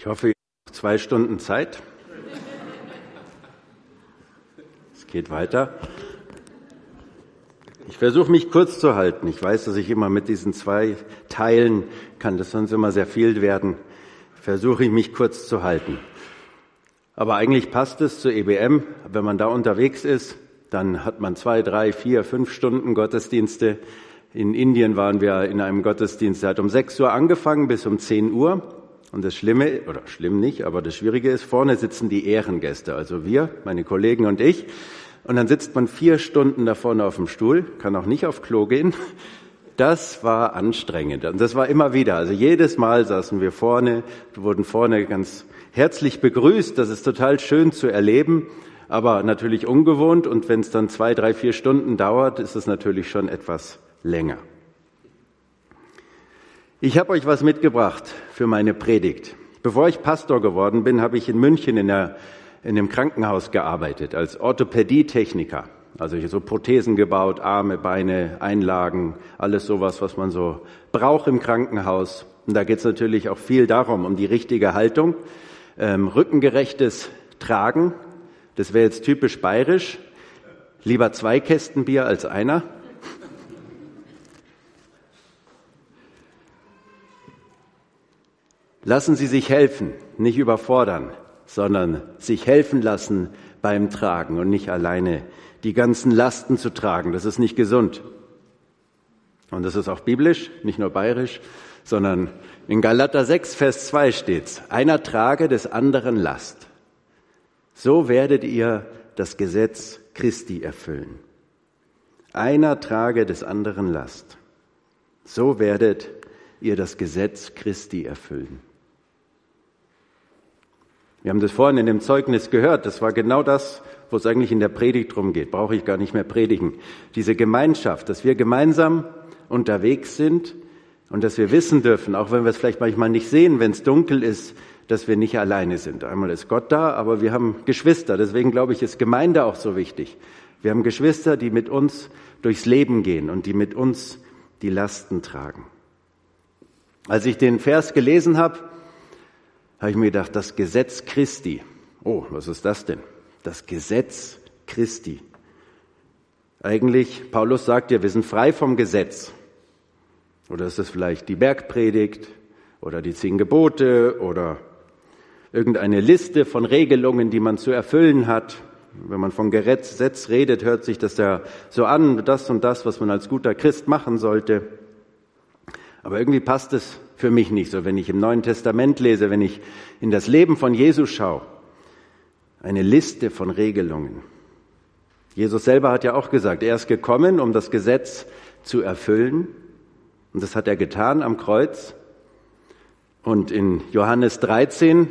Ich hoffe, ihr habt zwei Stunden Zeit. Es geht weiter. Ich versuche mich kurz zu halten. Ich weiß, dass ich immer mit diesen zwei Teilen kann das sonst immer sehr viel werden. Versuche ich mich kurz zu halten. Aber eigentlich passt es zur EBM. Wenn man da unterwegs ist, dann hat man zwei, drei, vier, fünf Stunden Gottesdienste. In Indien waren wir in einem Gottesdienst, der hat um sechs Uhr angefangen bis um zehn Uhr. Und das Schlimme, oder schlimm nicht, aber das Schwierige ist, vorne sitzen die Ehrengäste, also wir, meine Kollegen und ich. Und dann sitzt man vier Stunden da vorne auf dem Stuhl, kann auch nicht auf Klo gehen. Das war anstrengend. Und das war immer wieder. Also jedes Mal saßen wir vorne, wurden vorne ganz herzlich begrüßt. Das ist total schön zu erleben, aber natürlich ungewohnt. Und wenn es dann zwei, drei, vier Stunden dauert, ist es natürlich schon etwas länger. Ich habe euch was mitgebracht für meine Predigt. Bevor ich Pastor geworden bin, habe ich in München in, der, in einem Krankenhaus gearbeitet als Orthopädietechniker. Also ich so Prothesen gebaut, Arme, Beine, Einlagen, alles sowas, was man so braucht im Krankenhaus. Und da geht es natürlich auch viel darum, um die richtige Haltung, ähm, rückengerechtes Tragen. Das wäre jetzt typisch bayerisch. Lieber zwei Kästen Bier als einer. Lassen Sie sich helfen, nicht überfordern, sondern sich helfen lassen beim Tragen und nicht alleine die ganzen Lasten zu tragen. Das ist nicht gesund. Und das ist auch biblisch, nicht nur bayerisch, sondern in Galater 6, Vers 2 steht's. Einer trage des anderen Last. So werdet ihr das Gesetz Christi erfüllen. Einer trage des anderen Last. So werdet ihr das Gesetz Christi erfüllen. Wir haben das vorhin in dem Zeugnis gehört. Das war genau das, wo es eigentlich in der Predigt drum geht. Brauche ich gar nicht mehr predigen. Diese Gemeinschaft, dass wir gemeinsam unterwegs sind und dass wir wissen dürfen, auch wenn wir es vielleicht manchmal nicht sehen, wenn es dunkel ist, dass wir nicht alleine sind. Einmal ist Gott da, aber wir haben Geschwister. Deswegen glaube ich, ist Gemeinde auch so wichtig. Wir haben Geschwister, die mit uns durchs Leben gehen und die mit uns die Lasten tragen. Als ich den Vers gelesen habe, habe ich mir gedacht, das Gesetz Christi. Oh, was ist das denn? Das Gesetz Christi. Eigentlich, Paulus sagt ja, wir sind frei vom Gesetz. Oder ist es vielleicht die Bergpredigt oder die zehn Gebote oder irgendeine Liste von Regelungen, die man zu erfüllen hat. Wenn man von Gesetz redet, hört sich das ja so an, das und das, was man als guter Christ machen sollte. Aber irgendwie passt es für mich nicht so, wenn ich im Neuen Testament lese, wenn ich in das Leben von Jesus schaue. Eine Liste von Regelungen. Jesus selber hat ja auch gesagt, er ist gekommen, um das Gesetz zu erfüllen. Und das hat er getan am Kreuz. Und in Johannes 13,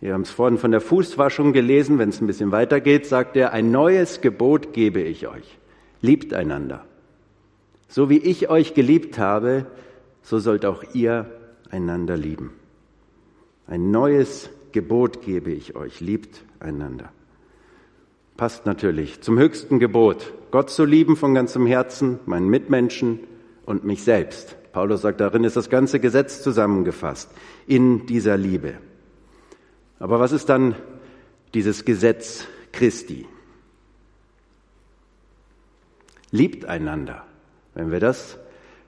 wir haben es vorhin von der Fußwaschung gelesen, wenn es ein bisschen weitergeht, sagt er, ein neues Gebot gebe ich euch. Liebt einander. So wie ich euch geliebt habe, so sollt auch ihr einander lieben. Ein neues Gebot gebe ich euch, liebt einander. Passt natürlich zum höchsten Gebot, Gott zu lieben von ganzem Herzen, meinen Mitmenschen und mich selbst. Paulus sagt, darin ist das ganze Gesetz zusammengefasst, in dieser Liebe. Aber was ist dann dieses Gesetz Christi? Liebt einander. Wenn wir das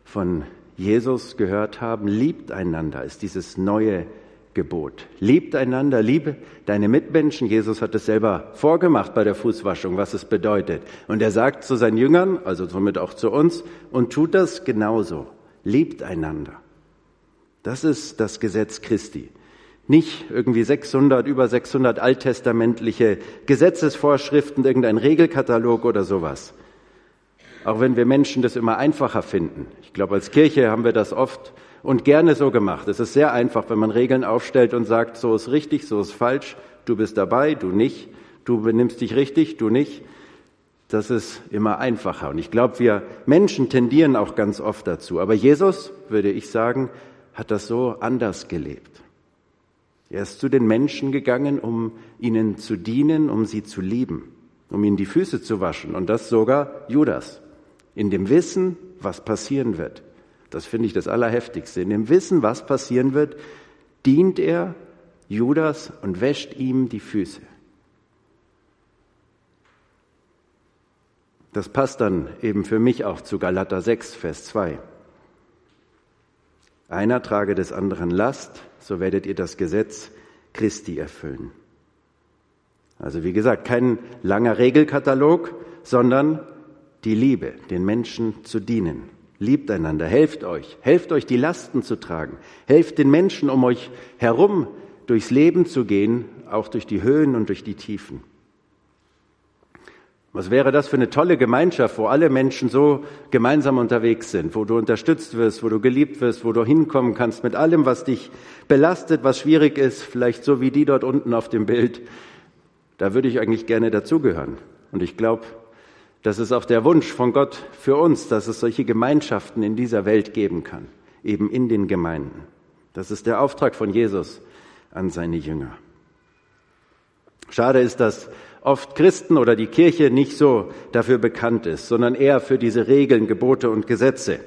von Jesus gehört haben, liebt einander, ist dieses neue Gebot. Liebt einander, liebe deine Mitmenschen. Jesus hat es selber vorgemacht bei der Fußwaschung, was es bedeutet. Und er sagt zu seinen Jüngern, also somit auch zu uns, und tut das genauso. Liebt einander. Das ist das Gesetz Christi. Nicht irgendwie 600, über 600 alttestamentliche Gesetzesvorschriften, irgendein Regelkatalog oder sowas, auch wenn wir Menschen das immer einfacher finden. Ich glaube, als Kirche haben wir das oft und gerne so gemacht. Es ist sehr einfach, wenn man Regeln aufstellt und sagt, so ist richtig, so ist falsch, du bist dabei, du nicht, du benimmst dich richtig, du nicht. Das ist immer einfacher. Und ich glaube, wir Menschen tendieren auch ganz oft dazu. Aber Jesus, würde ich sagen, hat das so anders gelebt. Er ist zu den Menschen gegangen, um ihnen zu dienen, um sie zu lieben, um ihnen die Füße zu waschen. Und das sogar Judas in dem Wissen, was passieren wird. Das finde ich das Allerheftigste. In dem Wissen, was passieren wird, dient er Judas und wäscht ihm die Füße. Das passt dann eben für mich auch zu Galater 6, Vers 2. Einer trage des anderen Last, so werdet ihr das Gesetz Christi erfüllen. Also wie gesagt, kein langer Regelkatalog, sondern die Liebe, den Menschen zu dienen. Liebt einander, helft euch, helft euch die Lasten zu tragen, helft den Menschen um euch herum durchs Leben zu gehen, auch durch die Höhen und durch die Tiefen. Was wäre das für eine tolle Gemeinschaft, wo alle Menschen so gemeinsam unterwegs sind, wo du unterstützt wirst, wo du geliebt wirst, wo du hinkommen kannst mit allem, was dich belastet, was schwierig ist, vielleicht so wie die dort unten auf dem Bild. Da würde ich eigentlich gerne dazugehören. Und ich glaube, das ist auch der Wunsch von Gott für uns, dass es solche Gemeinschaften in dieser Welt geben kann, eben in den Gemeinden. Das ist der Auftrag von Jesus an seine Jünger. Schade ist, dass oft Christen oder die Kirche nicht so dafür bekannt ist, sondern eher für diese Regeln, Gebote und Gesetze.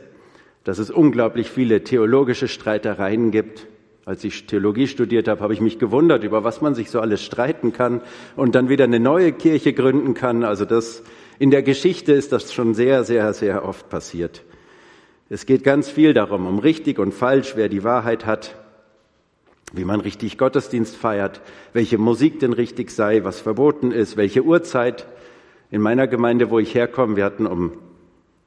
Dass es unglaublich viele theologische Streitereien gibt. Als ich Theologie studiert habe, habe ich mich gewundert, über was man sich so alles streiten kann und dann wieder eine neue Kirche gründen kann. Also das, in der Geschichte ist das schon sehr, sehr, sehr oft passiert. Es geht ganz viel darum, um richtig und falsch, wer die Wahrheit hat wie man richtig Gottesdienst feiert, welche Musik denn richtig sei, was verboten ist, welche Uhrzeit. In meiner Gemeinde, wo ich herkomme, wir hatten um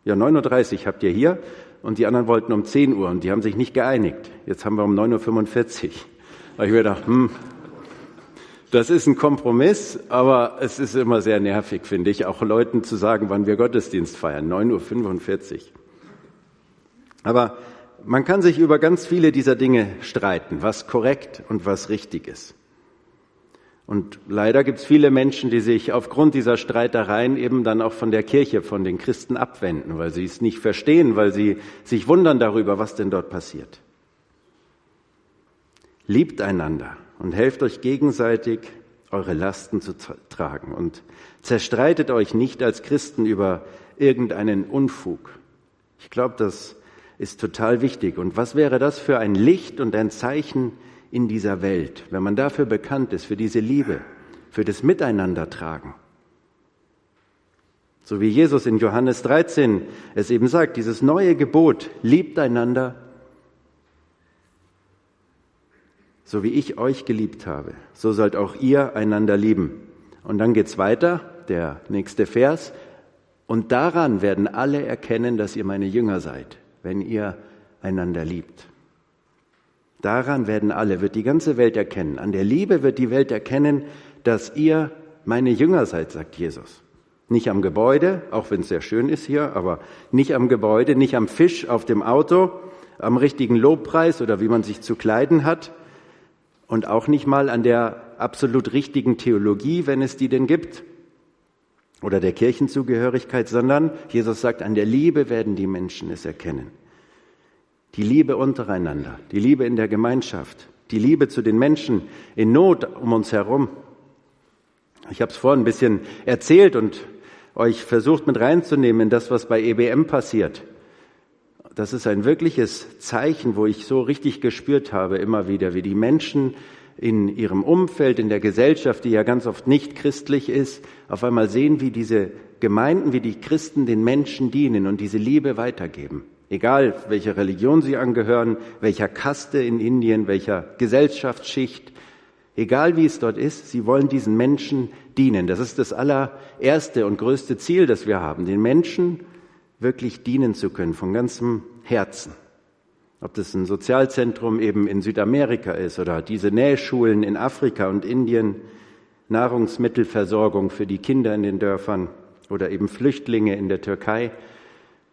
ja, 9.30 Uhr habt ihr hier und die anderen wollten um 10 Uhr und die haben sich nicht geeinigt. Jetzt haben wir um 9.45 Uhr. Da ich mir gedacht, hm, das ist ein Kompromiss, aber es ist immer sehr nervig, finde ich, auch Leuten zu sagen, wann wir Gottesdienst feiern. 9.45 Uhr. Aber man kann sich über ganz viele dieser Dinge streiten, was korrekt und was richtig ist. Und leider gibt es viele Menschen, die sich aufgrund dieser Streitereien eben dann auch von der Kirche, von den Christen abwenden, weil sie es nicht verstehen, weil sie sich wundern darüber, was denn dort passiert. Liebt einander und helft euch gegenseitig, eure Lasten zu tragen und zerstreitet euch nicht als Christen über irgendeinen Unfug. Ich glaube, dass ist total wichtig. Und was wäre das für ein Licht und ein Zeichen in dieser Welt, wenn man dafür bekannt ist, für diese Liebe, für das Miteinandertragen? So wie Jesus in Johannes 13 es eben sagt, dieses neue Gebot, liebt einander, so wie ich euch geliebt habe, so sollt auch ihr einander lieben. Und dann geht's weiter, der nächste Vers, und daran werden alle erkennen, dass ihr meine Jünger seid wenn ihr einander liebt. Daran werden alle, wird die ganze Welt erkennen. An der Liebe wird die Welt erkennen, dass ihr meine Jünger seid, sagt Jesus. Nicht am Gebäude, auch wenn es sehr schön ist hier, aber nicht am Gebäude, nicht am Fisch auf dem Auto, am richtigen Lobpreis oder wie man sich zu kleiden hat und auch nicht mal an der absolut richtigen Theologie, wenn es die denn gibt, oder der Kirchenzugehörigkeit, sondern Jesus sagt, an der Liebe werden die Menschen es erkennen. Die Liebe untereinander, die Liebe in der Gemeinschaft, die Liebe zu den Menschen in Not um uns herum. Ich habe es vorhin ein bisschen erzählt und euch versucht mit reinzunehmen in das, was bei EBM passiert. Das ist ein wirkliches Zeichen, wo ich so richtig gespürt habe, immer wieder, wie die Menschen in ihrem Umfeld, in der Gesellschaft, die ja ganz oft nicht christlich ist, auf einmal sehen, wie diese Gemeinden, wie die Christen den Menschen dienen und diese Liebe weitergeben. Egal, welcher Religion sie angehören, welcher Kaste in Indien, welcher Gesellschaftsschicht, egal wie es dort ist, sie wollen diesen Menschen dienen. Das ist das allererste und größte Ziel, das wir haben, den Menschen wirklich dienen zu können, von ganzem Herzen. Ob das ein Sozialzentrum eben in Südamerika ist oder diese Nähschulen in Afrika und Indien, Nahrungsmittelversorgung für die Kinder in den Dörfern oder eben Flüchtlinge in der Türkei.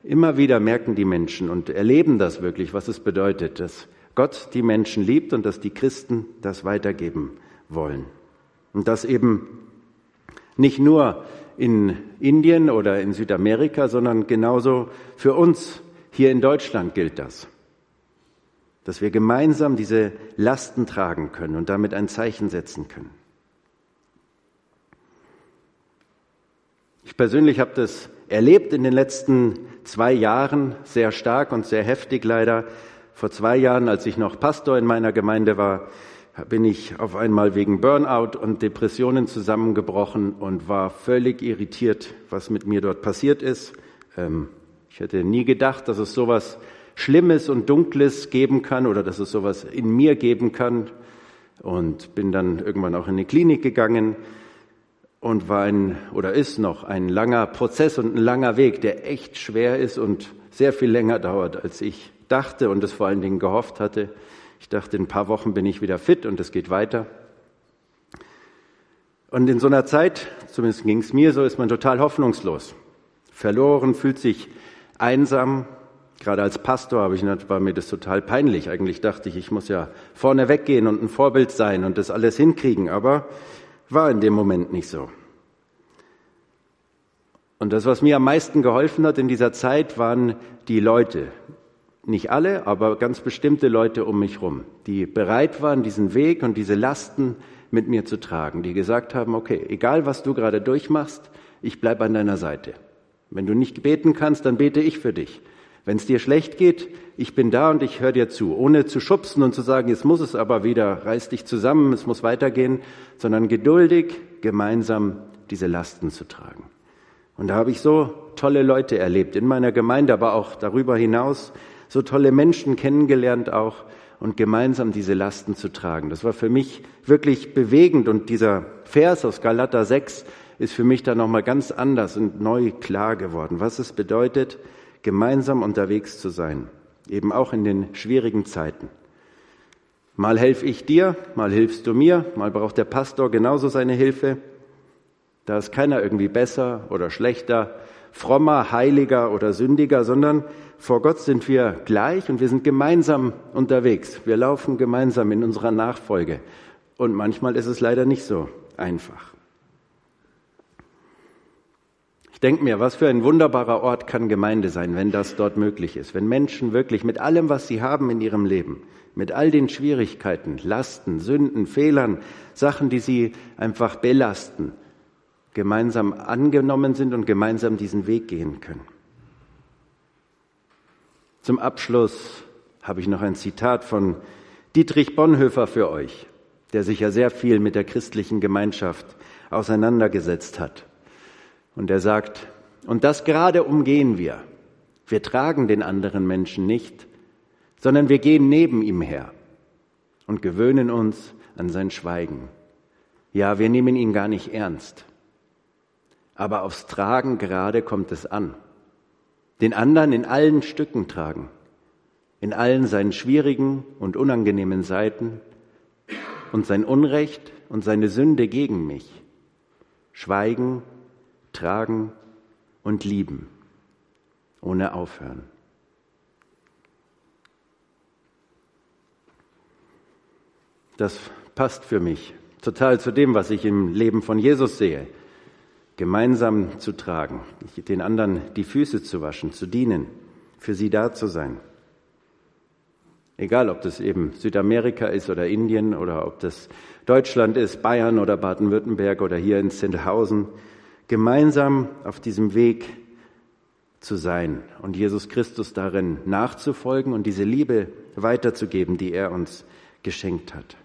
Immer wieder merken die Menschen und erleben das wirklich, was es bedeutet, dass Gott die Menschen liebt und dass die Christen das weitergeben wollen. Und das eben nicht nur in Indien oder in Südamerika, sondern genauso für uns hier in Deutschland gilt das dass wir gemeinsam diese Lasten tragen können und damit ein Zeichen setzen können. Ich persönlich habe das erlebt in den letzten zwei Jahren sehr stark und sehr heftig leider. Vor zwei Jahren, als ich noch Pastor in meiner Gemeinde war, bin ich auf einmal wegen Burnout und Depressionen zusammengebrochen und war völlig irritiert, was mit mir dort passiert ist. Ähm, ich hätte nie gedacht, dass es sowas Schlimmes und Dunkles geben kann oder dass es sowas in mir geben kann. Und bin dann irgendwann auch in eine Klinik gegangen und war ein oder ist noch ein langer Prozess und ein langer Weg, der echt schwer ist und sehr viel länger dauert, als ich dachte und es vor allen Dingen gehofft hatte. Ich dachte, in ein paar Wochen bin ich wieder fit und es geht weiter. Und in so einer Zeit, zumindest ging es mir so, ist man total hoffnungslos. Verloren, fühlt sich einsam. Gerade als Pastor habe ich, war mir das total peinlich. Eigentlich dachte ich, ich muss ja vorne weggehen und ein Vorbild sein und das alles hinkriegen. Aber war in dem Moment nicht so. Und das, was mir am meisten geholfen hat in dieser Zeit, waren die Leute, nicht alle, aber ganz bestimmte Leute um mich herum, die bereit waren, diesen Weg und diese Lasten mit mir zu tragen, die gesagt haben, okay, egal was du gerade durchmachst, ich bleibe an deiner Seite. Wenn du nicht beten kannst, dann bete ich für dich. Wenn es dir schlecht geht, ich bin da und ich höre dir zu, ohne zu schubsen und zu sagen, jetzt muss es aber wieder, reiß dich zusammen, es muss weitergehen, sondern geduldig gemeinsam diese Lasten zu tragen. Und da habe ich so tolle Leute erlebt in meiner Gemeinde, aber auch darüber hinaus, so tolle Menschen kennengelernt auch und gemeinsam diese Lasten zu tragen. Das war für mich wirklich bewegend und dieser Vers aus Galater 6 ist für mich da nochmal ganz anders und neu klar geworden, was es bedeutet, gemeinsam unterwegs zu sein, eben auch in den schwierigen Zeiten. Mal helfe ich dir, mal hilfst du mir, mal braucht der Pastor genauso seine Hilfe. Da ist keiner irgendwie besser oder schlechter, frommer, heiliger oder sündiger, sondern vor Gott sind wir gleich und wir sind gemeinsam unterwegs. Wir laufen gemeinsam in unserer Nachfolge. Und manchmal ist es leider nicht so einfach. Ich denke mir, was für ein wunderbarer Ort kann Gemeinde sein, wenn das dort möglich ist. Wenn Menschen wirklich mit allem, was sie haben in ihrem Leben, mit all den Schwierigkeiten, Lasten, Sünden, Fehlern, Sachen, die sie einfach belasten, gemeinsam angenommen sind und gemeinsam diesen Weg gehen können. Zum Abschluss habe ich noch ein Zitat von Dietrich Bonhoeffer für euch, der sich ja sehr viel mit der christlichen Gemeinschaft auseinandergesetzt hat. Und er sagt, und das gerade umgehen wir. Wir tragen den anderen Menschen nicht, sondern wir gehen neben ihm her und gewöhnen uns an sein Schweigen. Ja, wir nehmen ihn gar nicht ernst. Aber aufs Tragen gerade kommt es an. Den anderen in allen Stücken tragen, in allen seinen schwierigen und unangenehmen Seiten. Und sein Unrecht und seine Sünde gegen mich. Schweigen, tragen und lieben, ohne aufhören. Das passt für mich total zu dem, was ich im Leben von Jesus sehe gemeinsam zu tragen, den anderen die Füße zu waschen, zu dienen, für sie da zu sein. Egal, ob das eben Südamerika ist oder Indien oder ob das Deutschland ist, Bayern oder Baden-Württemberg oder hier in Zintelhausen, gemeinsam auf diesem Weg zu sein und Jesus Christus darin nachzufolgen und diese Liebe weiterzugeben, die er uns geschenkt hat.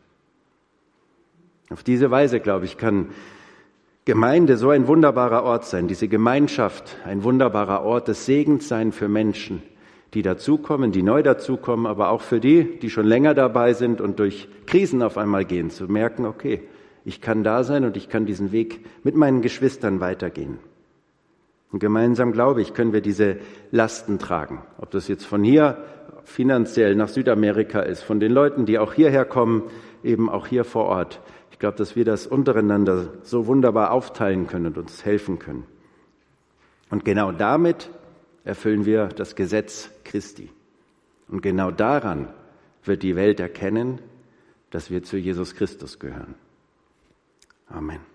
Auf diese Weise, glaube ich, kann Gemeinde so ein wunderbarer Ort sein, diese Gemeinschaft ein wunderbarer Ort des Segens sein für Menschen, die dazukommen, die neu dazukommen, aber auch für die, die schon länger dabei sind und durch Krisen auf einmal gehen, zu merken, okay, ich kann da sein und ich kann diesen Weg mit meinen Geschwistern weitergehen. Und gemeinsam, glaube ich, können wir diese Lasten tragen. Ob das jetzt von hier finanziell nach Südamerika ist, von den Leuten, die auch hierher kommen, eben auch hier vor Ort. Ich glaube, dass wir das untereinander so wunderbar aufteilen können und uns helfen können. Und genau damit erfüllen wir das Gesetz Christi. Und genau daran wird die Welt erkennen, dass wir zu Jesus Christus gehören. Amen.